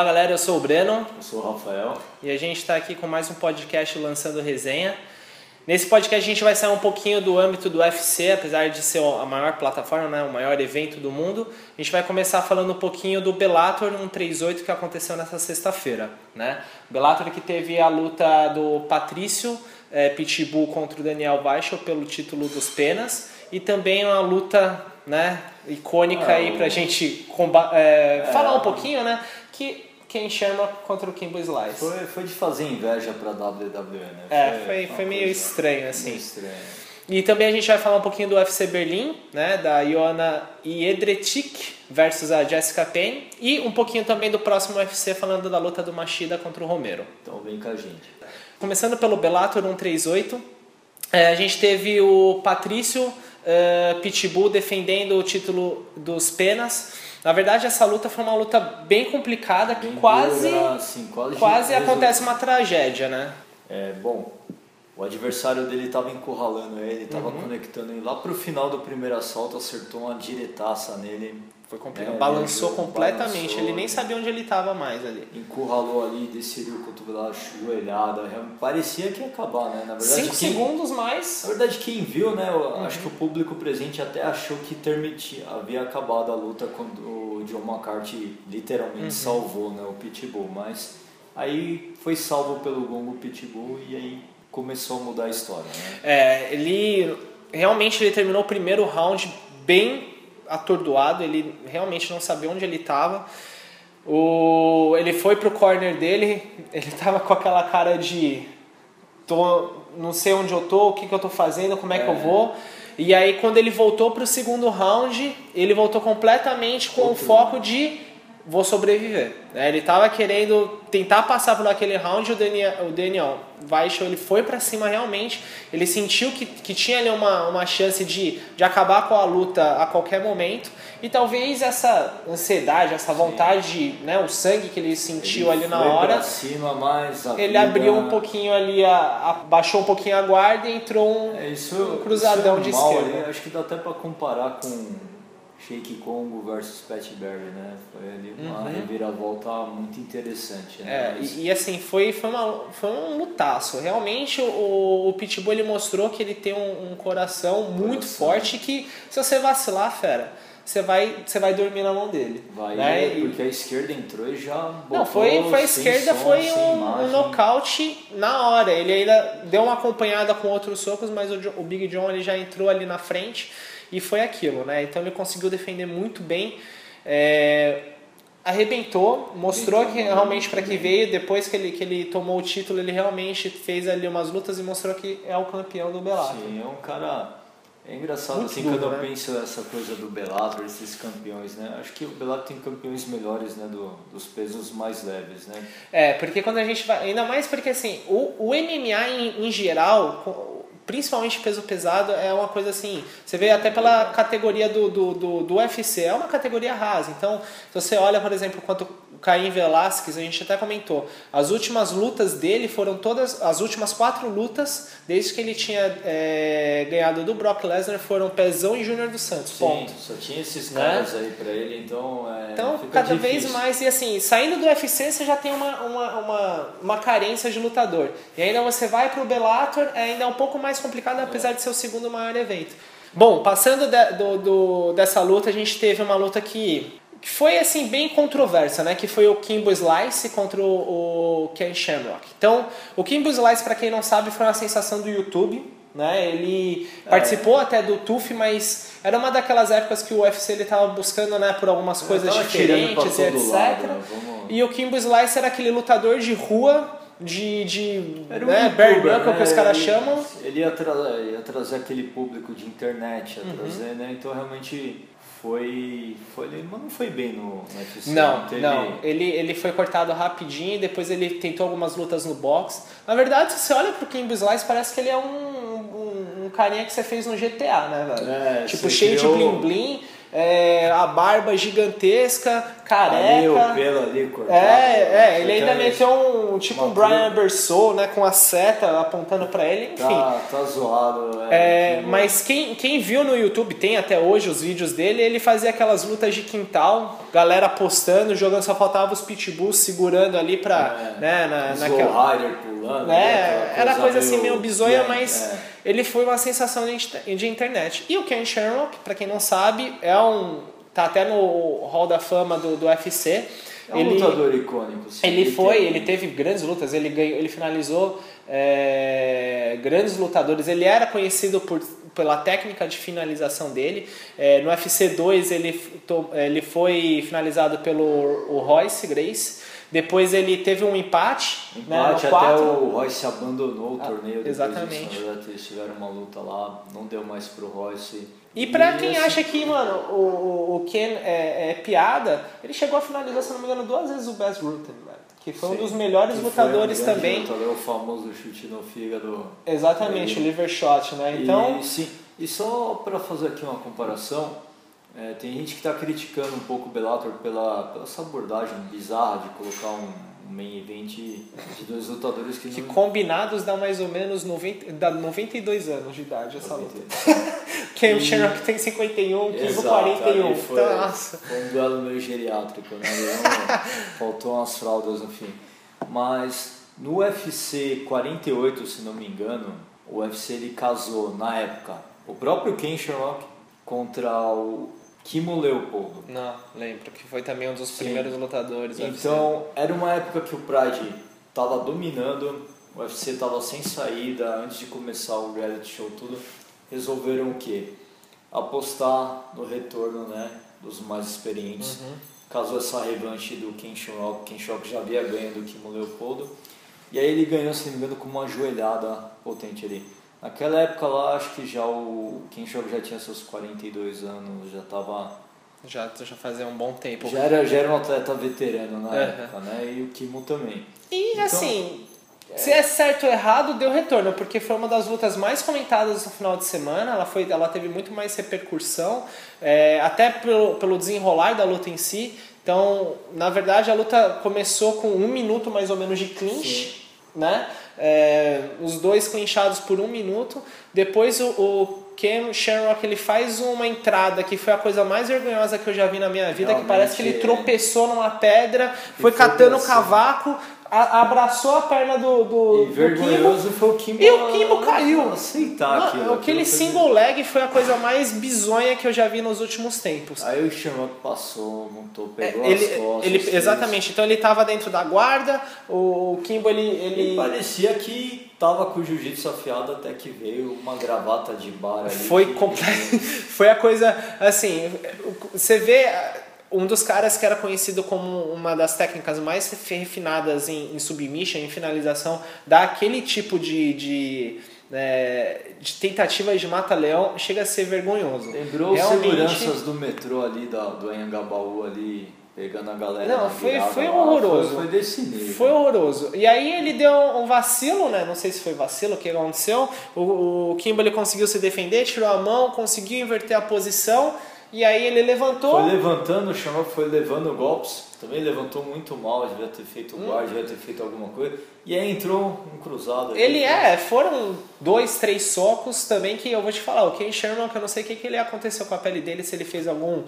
Fala galera, eu sou o Breno. Eu sou o Rafael. E a gente está aqui com mais um podcast lançando resenha. Nesse podcast a gente vai sair um pouquinho do âmbito do UFC, apesar de ser a maior plataforma, né, o maior evento do mundo. A gente vai começar falando um pouquinho do Bellator 138 que aconteceu nessa sexta-feira. Né? O Bellator que teve a luta do Patrício é, Pitbull contra o Daniel Weichel pelo título dos penas e também uma luta né, icônica ah, aí pra gente é, é, falar um pouquinho, né? Que quem chama contra o Kimbo Slice. Foi, foi de fazer inveja pra WWE, né? É, foi, foi, foi meio estranho, assim. Meio estranho. E também a gente vai falar um pouquinho do UFC Berlim, né, da Iona Iedretic versus a Jessica Payne e um pouquinho também do próximo UFC falando da luta do Machida contra o Romero. Então vem com a gente. Começando pelo Bellator 138, é, a gente teve o Patrício uh, Pitbull defendendo o título dos penas. Na verdade, essa luta foi uma luta bem complicada que bem quase, dura, assim, quase, quase acontece uma tragédia, né? É, bom, o adversário dele estava encurralando ele, estava uhum. conectando ele. Lá pro final do primeiro assalto, acertou uma diretaça nele. Foi complicado. É, balançou completamente. Balançou, ele nem sabia onde ele estava mais ali. Encurralou ali, desceriu o cotovelo, joelhada. Parecia que ia acabar, né? Na verdade, Cinco quem, segundos mais. Na verdade, quem viu, né? Uhum. Acho que o público presente até achou que termitia, havia acabado a luta quando o John McCarthy literalmente uhum. salvou né, o Pitbull. Mas aí foi salvo pelo gongo Pitbull e aí começou a mudar a história, né? É, ele realmente ele terminou o primeiro round bem atordoado, ele realmente não sabia onde ele estava. O, ele foi pro corner dele, ele estava com aquela cara de tô, não sei onde eu tô, o que, que eu tô fazendo, como é, é. que eu é. vou. E aí quando ele voltou pro segundo round, ele voltou completamente com Outro. o foco de vou sobreviver. Né? Ele estava querendo tentar passar por aquele round, o Daniel, o Daniel Weichel, ele foi para cima realmente, ele sentiu que, que tinha ali uma, uma chance de, de acabar com a luta a qualquer momento, e talvez essa ansiedade, essa vontade, Sim. né, o sangue que ele sentiu ele ali na hora, cima mais ele vida... abriu um pouquinho ali, a, a, baixou um pouquinho a guarda e entrou um, é, isso, um cruzadão isso é de esquerda. Ali, acho que dá até para comparar com Shake Congo versus Pat Barry, né? Foi ali uma uhum. reviravolta muito interessante. Né? É, e, e, assim, foi, foi, uma, foi um lutaço. Realmente o, o Pitbull ele mostrou que ele tem um, um coração muito coração. forte que se você vacilar, fera, você vai, você vai dormir na mão dele. Vai, né? porque a esquerda entrou e já botou Não, foi, foi a esquerda, som, foi um, um, nocaute na hora. Ele ainda deu uma acompanhada com outros socos, mas o, o Big John ele já entrou ali na frente e foi aquilo, né? Então ele conseguiu defender muito bem. É, arrebentou, mostrou que realmente para que veio, depois que ele, que ele tomou o título, ele realmente fez ali umas lutas e mostrou que é o campeão do Bellator. Sim, é um cara é engraçado Muito assim, duro, quando né? eu penso essa coisa do Bellator, esses campeões, né? Acho que o Bellator tem campeões melhores, né? Do, dos pesos mais leves, né? É, porque quando a gente vai... Ainda mais porque, assim, o, o MMA em, em geral, principalmente peso pesado, é uma coisa assim. Você vê até pela categoria do, do, do, do UFC, é uma categoria rasa. Então, se você olha, por exemplo, quanto Caim Velasquez, a gente até comentou, as últimas lutas dele foram todas, as últimas quatro lutas, desde que ele tinha é, ganhado do Brock Lesnar, foram Pezão e Júnior dos Santos. Sim, ponto. só tinha esses né? caras né? aí pra ele, então. É, então, cada difícil. vez mais, e assim, saindo do UFC, você já tem uma, uma, uma, uma carência de lutador. E ainda você vai pro Bellator, é ainda um pouco mais complicado, apesar de ser o segundo maior evento. Bom, passando de, do, do, dessa luta, a gente teve uma luta que, que foi assim bem controversa, né? Que foi o Kimbo Slice contra o, o Ken Shamrock. Então, o Kimbo Slice, para quem não sabe, foi uma sensação do YouTube. Né? Ele é. participou até do TUF, mas era uma daquelas épocas que o UFC ele estava buscando né, por algumas coisas diferentes e etc. Lado, né? E o Kimbo Slice era aquele lutador de rua de, de Era um né, bare knuckle né? que os caras chamam. Ele ia, tra ia, trazer aquele público de internet, ia uhum. trazer, né? Então realmente foi, foi mas não foi bem no, no UFC. Não, não, teve... não, Ele, ele foi cortado rapidinho, depois ele tentou algumas lutas no box. Na verdade, se você olha pro Kimbo Slice, parece que ele é um, um, um carinha que você fez no GTA, né, velho? É, tipo, cheio criou... de bling bling. É, a barba gigantesca, careca. Ali, o pelo ali cortado. É, é, ele ainda meteu um tipo um Brian Bersou, né, com a seta apontando pra ele, enfim. Tá, tá zoado. É, que- mas quem, quem viu no YouTube, tem até hoje os vídeos dele, ele fazia aquelas lutas de quintal, galera apostando, jogando, só faltava os pitbulls segurando ali pra, É, né, na, Os naquela... Rider pulando. né, aquela era coisa assim meio bizonha, yeah, mas é. ele foi uma sensação de, de internet. E o Ken Shamrock, pra quem não sabe, é um... tá até no Hall da Fama do, do UFC. É um lutador icônico. sim. Ele foi, tem- ele teve grandes lutas, ele ganhou, ele finalizou é, grandes lutadores. Ele era conhecido por, pela técnica de finalização dele. É, no UFC 2 ele, ele foi finalizado pelo o Royce Grace. Depois ele teve um empate, né, Empate, até 4. o Royce abandonou o Ah, torneio. depois exatamente. disso. Na verdade, eles tiveram uma luta lá, não deu mais pro Royce. E pra quem assim, acha que, mano, o, o- Ken é, é piada, ele chegou a finalizar, se não me engano, duas vezes o Best Rutten, velho. Que foi um sim, dos melhores um lutadores também. Lutador, o famoso chute no fígado. Exatamente, o liver shot, né? Então, E, sim, e só para fazer aqui uma comparação, é, tem gente que está criticando um pouco o Bellator pela, pela essa abordagem bizarra de colocar um, um main event de dois lutadores que, que não... combinados dá mais ou menos 90, dá 92 anos de idade essa luta. 90. Ken E- Shamrock tem 51, Kimbo Exato, 41. ali Foi, nossa. foi um duelo meio geriátrico, né? Faltou umas fraldas no fim. Mas no UFC 48, se não me engano, o UFC ele casou na época o próprio Ken Shamrock contra o Kimo Leopoldo. Não, lembro que foi também um dos Sim. primeiros lutadores. Então, era uma época que o Pride estava dominando, o UFC estava sem saída, antes de começar o reality show tudo, resolveram o quê? Apostar no retorno né, dos mais experientes. Casou essa revanche do Ken Shamrock, Ken Shamrock já havia ganho do Kimo Leopoldo, e aí ele ganhou, se não me engano, com uma joelhada potente ali. Naquela época lá, acho que já o Ken Shamrock já tinha seus 42 anos, já estava já, já fazia um bom tempo. já era, já era um atleta veterano na Uhum. época, né? E o Kimo também. E Então, assim, se é certo ou errado, deu retorno, porque foi uma das lutas mais comentadas no final de semana. Ela, foi, ela teve muito mais repercussão, é, até pelo, pelo desenrolar da luta em si. Então, na verdade, a luta começou com um minuto mais ou menos de clinch, né? É, os dois clinchados por um minuto. Depois o, o Ken Shamrock ele faz uma entrada que foi a coisa mais vergonhosa que eu já vi na minha vida, que parece que ele Realmente, é. tropeçou numa pedra, foi foi catando o assim. cavaco, a- abraçou a perna do, do, E do vergonhoso foi o Kimbo. E o Kimbo caiu. Aceitar Mano, aquilo. aquele foi- single leg foi a coisa mais bizonha que eu já vi nos últimos tempos. Aí o Shamrock passou, montou, É, pegou ele, as costas. ele- exatamente, então ele tava dentro da guarda, o Kimbo ele, Ele ele parecia que tava com o jiu-jitsu afiado até que veio uma gravata de bar ali. foi que- completo. foi a coisa assim, você vê um dos caras que era conhecido como uma das técnicas mais refinadas em, em submission, em finalização, dá aquele tipo de, de, é, de tentativa de mata-leão, chega a ser vergonhoso. Lembrou Realmente- seguranças do metrô ali, da, do Anhangabaú ali, pegando a galera Não, foi- virada foi horroroso. Foi, foi desse nível. Foi horroroso. E aí ele deu um vacilo, né? Não sei se foi vacilo, o que aconteceu. O, o Kimberly conseguiu se defender, tirou a mão, conseguiu inverter a posição. E aí ele levantou. Foi levantando, o foi levando golpes, também levantou muito mal, devia ter feito Hum. guarda, devia ter feito alguma coisa. E aí entrou um cruzado. ali. Ele é, foram dois, três socos também que eu vou te falar. O Ken Sherman, que eu não sei o que, que ele aconteceu com a pele dele, se ele fez algum.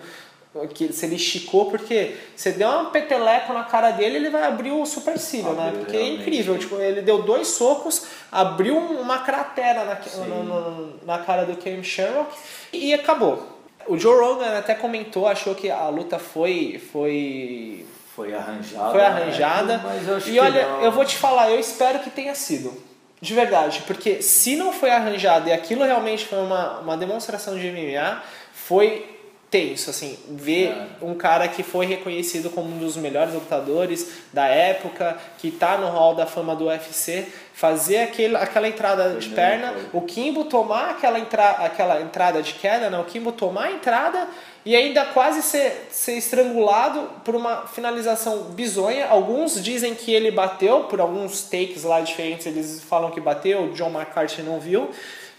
que- Se ele esticou, porque você deu um peteleco na cara dele, ele vai abrir o supercílio, né? Porque é realmente. incrível. Tipo, ele deu dois socos, abriu uma cratera na, no- no- na cara do Ken Shamrock e acabou. O Joe Rogan até comentou, achou que a luta foi, foi Foi arranjada. foi arranjada. né? Acho e olha, não. eu vou te falar, eu espero que tenha sido. De verdade, porque se não foi arranjado e aquilo realmente foi uma, uma demonstração de MMA, foi tenso, assim, ver É. um cara que foi reconhecido como um dos melhores lutadores da época, que tá no hall da fama do UFC, fazer aquele, aquela entrada Foi de perna, foi. o Kimbo tomar aquela, entra, aquela entrada de queda, né? o Kimbo tomar a entrada e ainda quase ser, ser estrangulado por uma finalização bizonha. Alguns dizem que ele bateu, por alguns takes lá diferentes eles falam que bateu, o John McCarthy não viu.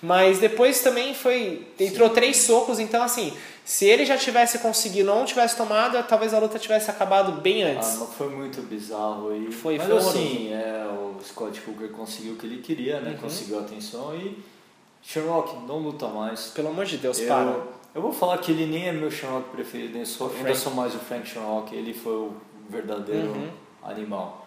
Mas depois também foi. Entrou três socos, então assim, Se ele já tivesse conseguido, não tivesse tomado, talvez a luta tivesse acabado bem antes. Ah, mas foi muito bizarro. E... Foi, mas foi assim, é, o Scott Hooker conseguiu o que ele queria, né? Uhum. Conseguiu a atenção e Shamrock não luta mais. Pelo amor de Deus, eu, para. Eu vou falar que ele nem é meu Shamrock preferido, eu sou, ainda sou mais o Frank Shamrock, ele foi o verdadeiro Uhum. animal.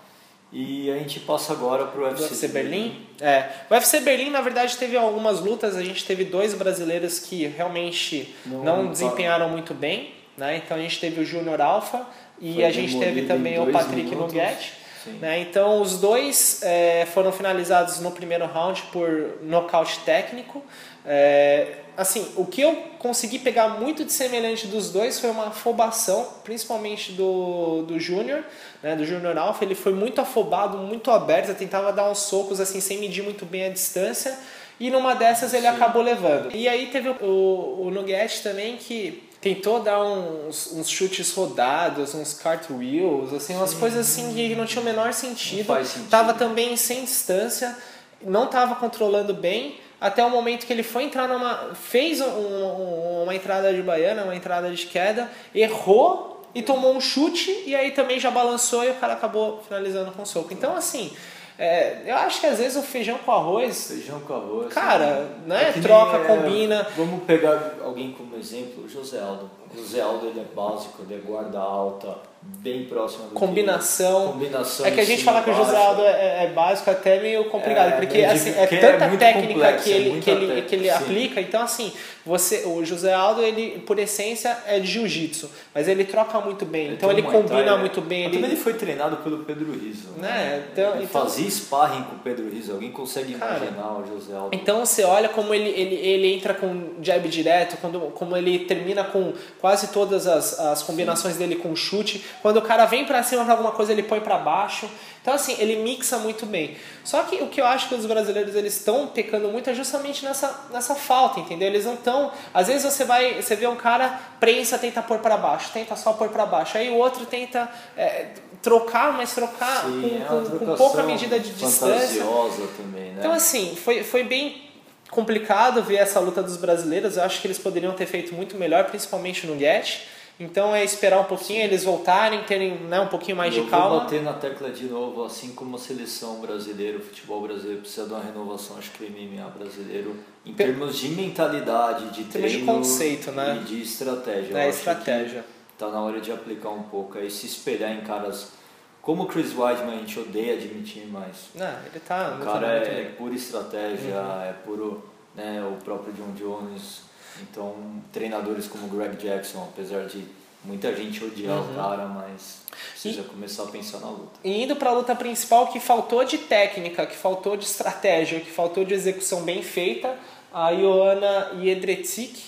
E a gente passa agora pro UFC, UFC Berlim? É. O UFC Berlim, na verdade, teve algumas lutas. A gente teve dois brasileiros que realmente Não- não, desempenharam muito bem. Né? Então a gente teve o Júnior Alfa e Foi a gente teve também o Patrick. Sim. Né? Então os dois é, foram finalizados no primeiro round por nocaute técnico. É, assim, o que eu consegui pegar muito de semelhante dos dois foi uma afobação, principalmente do, do Júnior, né, do Júnior Alpha. Ele foi muito afobado, muito aberto, tentava dar uns socos assim sem medir muito bem a distância. E numa dessas ele Sim. acabou levando. E aí teve o, o Nugget também que tentou dar uns, uns chutes rodados, uns cartwheels, assim, umas coisas assim que não tinham o menor sentido. Não sentido. Tava também sem distância, não estava controlando bem, até o momento que ele foi entrar numa. fez um- um- uma entrada de baiana, uma entrada de queda, errou e tomou um chute, e aí também já balançou e o cara acabou finalizando com soco. Então, assim, é, eu acho que às vezes o feijão com arroz. Feijão com arroz. Cara, né? É nem, Troca, é, combina. Vamos pegar alguém como exemplo, o José Aldo. O José Aldo ele é básico, ele é guarda alta, bem próximo do Combinação. Combinação. É que a gente fala que o José. Aldo é, é básico até meio complicado, É, porque assim, é é tanta muito técnica complexo, que é ele, que ele, que ele sim. aplica, então assim, você, o José Aldo, ele, por essência, é de jiu-jitsu, mas ele troca muito bem, então ele um Muay combina Thai, muito bem. Ele, também ele foi treinado pelo Pedro Rizzo. Né, então- ele então- fazia sparring com o Pedro Rizzo. Alguém consegue Cara, imaginar o José Aldo? Então você olha como ele, ele, ele entra com jab direto, quando, como ele termina com quase todas as, as combinações dele com chute. Quando o cara vem pra cima pra alguma coisa, ele põe pra baixo. Então assim, ele mixa muito bem. Só que o que eu acho que os brasileiros eles estão pecando muito é justamente nessa, nessa falta, entendeu? Eles não estão. Às vezes você vai, você vê um cara prensa, tenta pôr pra baixo, tenta só pôr pra baixo. Aí o outro tenta é, trocar, mas trocar Sim, com, é com- pouca medida de distância. também, né? Então, assim, foi, foi bem complicado ver essa luta dos brasileiros. Eu acho que eles poderiam ter feito muito melhor, principalmente no Get. Então é esperar um pouquinho, eles voltarem, terem né, um pouquinho mais eu de vou calma. bater na tecla de novo, assim como a seleção brasileira, o futebol brasileiro precisa de uma renovação, acho que o MMA brasileiro, em Pe- termos de mentalidade, de termos de treino conceito, né? e de estratégia. Eu É, estratégia. Tá na hora de aplicar um pouco, aí se espelhar em caras como o Chris Weidman, a gente odeia admitir, mas Não, ele tá o cara é, bem. pura estratégia, é puro né, o próprio John Jones. Então, treinadores como Greg Jackson, apesar de muita gente odiar Uhum. o cara, mas precisa começar a pensar na luta. E indo para a luta principal, que faltou de técnica, que faltou de estratégia, que faltou de execução bem feita, a Ioana Jedrzejczyk.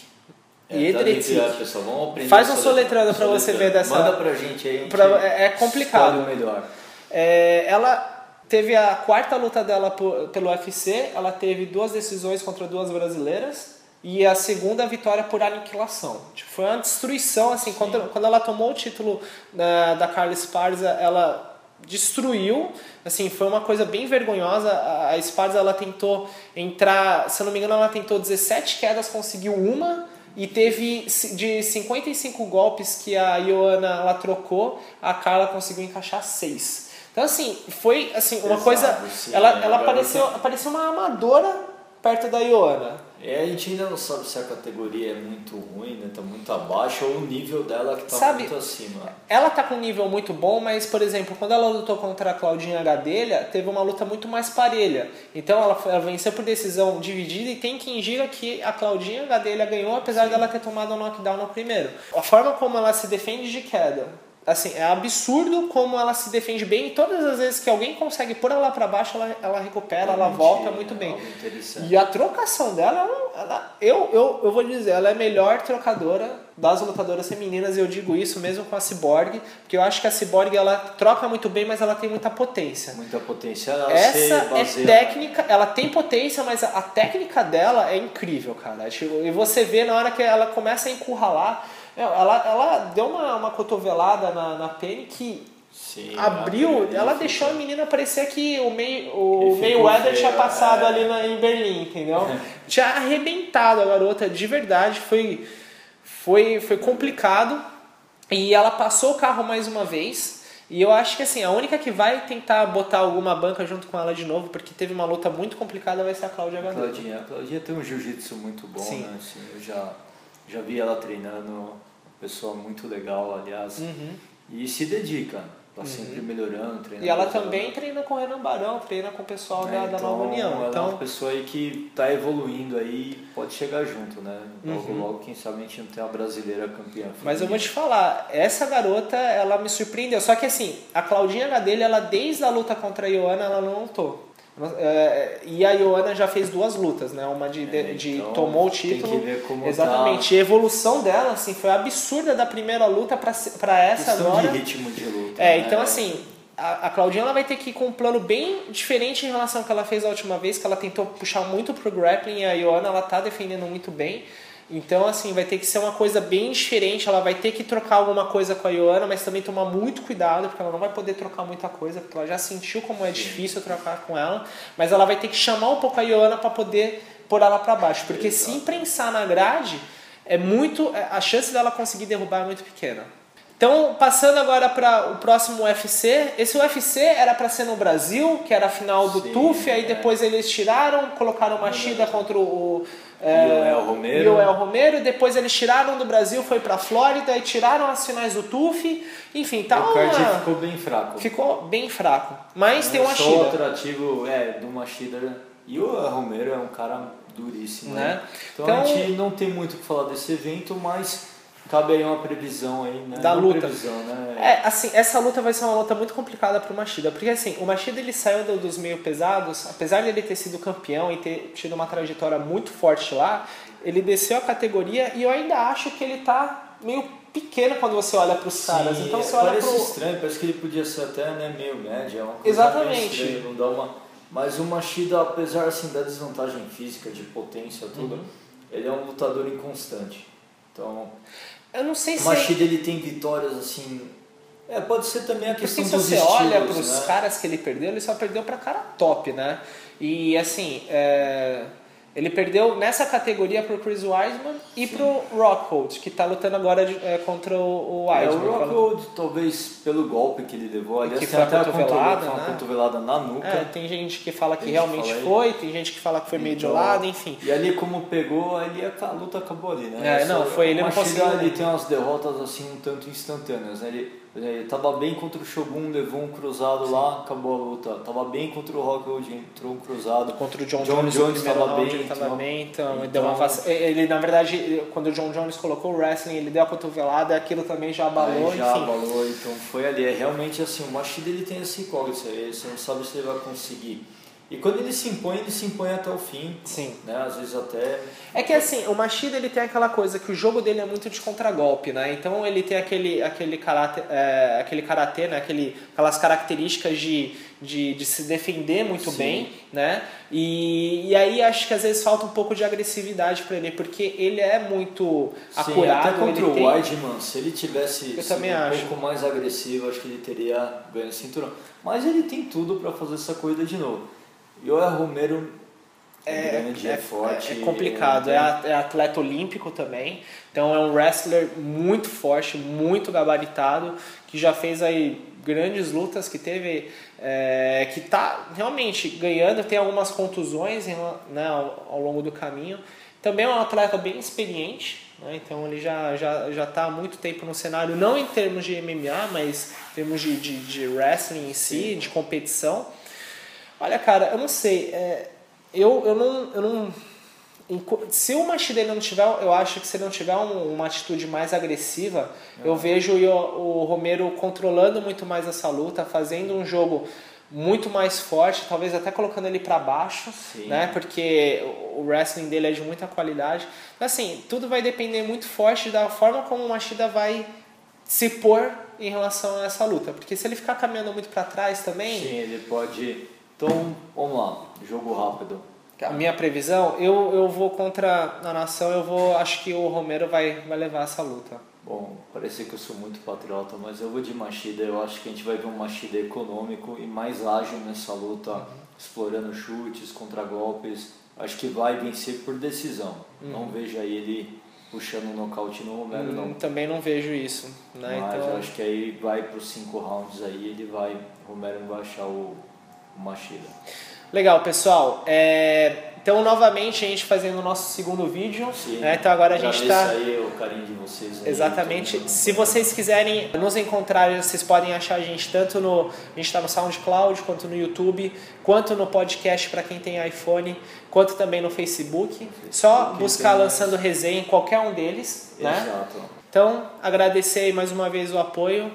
É, tá Jedrzejczyk. difícil, é, pessoal, vamos aprender Faz um soletrando. soletrando pra você ver dessa- Manda pra gente aí. Pra- é- é complicado. melhor. É, ela teve a quarta luta dela po- pelo UFC, ela teve duas decisões contra duas brasileiras e a segunda vitória por aniquilação. Tipo, foi uma destruição, assim, quando, quando ela tomou o título da, da Carla Esparza, ela destruiu, assim, foi uma coisa bem vergonhosa. A, a Esparza, ela tentou entrar, se eu não me engano, ela tentou 17 quedas, conseguiu uma, e teve de 55 golpes que a Ioana ela trocou, a Carla conseguiu encaixar 6. Então assim, foi assim, uma Pesado, coisa, sim, ela né? ela Agora pareceu, você- pareceu uma amadora perto da Ioana. É, a gente ainda não sabe se a categoria é muito ruim, né? Tá muito abaixo, ou o nível dela que tá Sabe- muito acima. Ela tá com um nível muito bom, mas, por exemplo, quando ela lutou contra a Claudinha Gadelha, teve uma luta muito mais parelha. Então ela, ela venceu por decisão dividida e tem quem diga que a Claudinha Gadelha ganhou, apesar dela ter tomado um knockdown no primeiro. A forma como ela se defende de queda, assim, é absurdo como ela se defende bem e todas as vezes que alguém consegue pôr ela pra baixo, ela, ela recupera, ela volta muito é bem. interessante. E a trocação dela, ela- ela- eu, eu, eu vou dizer, ela é a melhor trocadora das lutadoras femininas, e eu digo isso mesmo com a Cyborg, porque eu acho que a Cyborg ela troca muito bem, mas ela tem muita potência. Muita potencial. Ela Essa é técnica, ela tem potência, mas a, a técnica dela é incrível, cara. Tipo, E você vê na hora que ela começa a encurralar, ela, ela deu uma, uma cotovelada na, na Penny que Sim, abriu, ela fica- deixou a menina parecer que o meio o Mayweather tinha passado é. ali na, em Berlim, entendeu? tinha arrebentado a garota de verdade, foi foi, foi complicado e ela passou o carro mais uma vez. E eu acho que assim, a única que vai tentar botar alguma banca junto com ela de novo, porque teve uma luta muito complicada, vai ser a Cláudia Gadelha. Claudinha, a Claudinha tem um jiu-jitsu muito bom, Sim. né? Assim, eu já, já vi ela treinando, pessoa muito legal, aliás. Uhum. E se dedica. Tá sempre uhum. melhorando, treinando. E ela também treina com o Renan Barão, treina com o pessoal é, da, da Nova União. Ela então... é uma pessoa aí que tá evoluindo aí pode chegar junto, né? Logo, uhum. logo, quem sabe a gente não tem uma brasileira campeã. Mas eu vou te falar, essa garota, ela me surpreendeu. Só que assim, a Claudinha Gadelha, ela desde a luta contra a Ioana, ela não lutou. É, e a Ioana já fez duas lutas, né? Uma de, de, de então, tomou o título. exatamente. Tá. E a evolução dela, assim, foi absurda da primeira luta para essa Questão agora. de ritmo de luta. É, né? então assim, a, a Claudinha ela vai ter que ir com um plano bem diferente em relação ao que ela fez a última vez, que ela tentou puxar muito pro grappling e a Ioana ela tá defendendo muito bem. Então, assim, vai ter que ser uma coisa bem diferente. Ela vai ter que trocar alguma coisa com a Ioana, mas também tomar muito cuidado, porque ela não vai poder trocar muita coisa, porque ela já sentiu como é difícil trocar com ela. Mas ela vai ter que chamar um pouco a Ioana para poder pôr ela para baixo, porque Exato. se imprensar na grade, é muito. É, a chance dela conseguir derrubar é muito pequena. Então, passando agora para o próximo UFC. Esse UFC era para ser no Brasil, que era a final do Sim, TUF, aí é. depois eles tiraram, colocaram Machida contra o é, o Romero. Yoel Romero. Depois eles tiraram do Brasil, foi para Flórida e tiraram as finais do TUF. Enfim, tá O card uma... ficou bem fraco. Ficou bem fraco. Mas Não tem o Machida. O atrativo é, do Machida. E o Romero é um cara duríssimo, né? né? Então, então, a gente não tem muito o que falar desse evento, mas Cabe aí uma previsão aí, né? Da uma luta. Previsão, né? É, assim, essa luta vai ser uma luta muito complicada pro Machida, porque assim, o Machida ele saiu dos meio pesados, apesar de ele ter sido campeão e ter tido uma trajetória muito forte lá, ele desceu a categoria e eu ainda acho que ele tá meio pequeno quando você olha para os caras. Então você olha parece pro... estranho, parece que ele podia ser até né, meio médio, é uma coisa Exatamente. Estranho, não dá uma... Mas o Machida, apesar assim da desvantagem física, de potência, tudo, uhum. ele é um lutador inconstante. Então, eu não sei o se. O Machida ele tem vitórias assim. É, pode ser também a questão Porque se você estilos, olha para os né? caras que ele perdeu, ele só perdeu para cara top, né? E assim, é... Ele perdeu nessa categoria pro Chris Wiseman e Sim. pro Rockhold, que está lutando agora de, é, contra o, Wiseman. É, o Rockhold, talvez pelo golpe que ele levou, aliás, que foi até cotovelada, uma né? cotovelada na nuca. É, tem gente que fala que tem realmente foi, tem gente que fala que foi meio de lado, enfim. E ali como pegou, ali a luta acabou ali, né? É, não, foi ele não conseguiu. Ele tem umas derrotas assim um tanto instantâneas, né? Ele ele tava bem contra o Shogun, levou um cruzado Sim. lá, acabou a luta. Tava bem contra o Rockwood, entrou um cruzado. Contra o John, John Jones, Jones tava bem, ele tava bem, então, então, deu uma vac... ele na verdade, quando o John Jones colocou o wrestling, ele deu a cotovelada, aquilo também já abalou, já enfim. abalou, então foi ali. É realmente assim, o Machida ele tem esse incógnito, você não sabe se ele vai conseguir e quando ele se impõe, ele se impõe até o fim. Sim. Né? Às vezes até. É que assim, o Machida ele tem aquela coisa que o jogo dele é muito de contragolpe, né? Então ele tem aquele, aquele karatê, é, aquele karatê, né? Aquele, aquelas características de, de, de se defender muito Sim. bem, né? E, e aí acho que às vezes falta um pouco de agressividade para ele, porque ele é muito Sim, acurado. Até contra o tem... Weidman, se ele tivesse Eu também um acho. pouco mais agressivo, acho que ele teria ganho cinturão. Mas ele tem tudo para fazer essa corrida de novo. E o Romero é, grande, é, é forte. É complicado, é, é atleta olímpico também. Então é um wrestler muito forte, muito gabaritado, que já fez aí grandes lutas, que teve. É, que está realmente ganhando, tem algumas contusões né, ao, ao, longo do caminho. Também é um atleta bem experiente, né, então ele já já já está há muito tempo no cenário, não em termos de MMA, mas em termos de, de, de wrestling em si, Sim. de competição. Olha, cara, eu não sei. É, eu, eu não. Eu não se o Machida não tiver, eu acho que se ele não tiver um, uma atitude mais agressiva, eu vejo o, o Romero controlando muito mais essa luta, fazendo um jogo muito mais forte, talvez até colocando ele para baixo, Sim. né? Porque o wrestling dele é de muita qualidade. Assim, tudo vai depender muito forte da forma como o Machida vai se pôr em relação a essa luta, porque se ele ficar caminhando muito para trás também, Sim, ele pode então, vamos lá, jogo rápido. A minha previsão, eu, eu vou contra a nação, eu vou, acho que o Romero vai, vai levar essa luta. Bom, parece que eu sou muito patriota, mas eu vou de Machida. Eu acho que a gente vai ver um Machida econômico e mais ágil nessa luta, uhum. explorando chutes, contra-golpes. Acho que vai vencer por decisão. Uhum. Não vejo aí ele puxando um nocaute no Romero, não. Hum, também não vejo isso. Né? Mas então... acho que aí vai para os cinco rounds aí, ele vai, Romero vai achar o Machida. Legal, pessoal. É... Então, novamente, a gente fazendo o nosso segundo vídeo. Sim, né? Então, agora a gente está. aí o carinho de vocês. Aí, Exatamente. Se vocês quiserem nos encontrar, vocês podem achar a gente tanto no. A gente está no SoundCloud, quanto no YouTube, quanto no podcast para quem tem iPhone, quanto também no Facebook. Facebook Só buscar lançando mais. resenha em qualquer um deles. Né? Exato. Então, agradecer mais uma vez o apoio.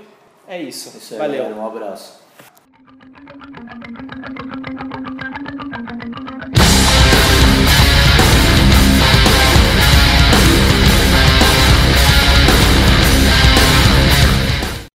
É isso. isso aí, Valeu. Um abraço.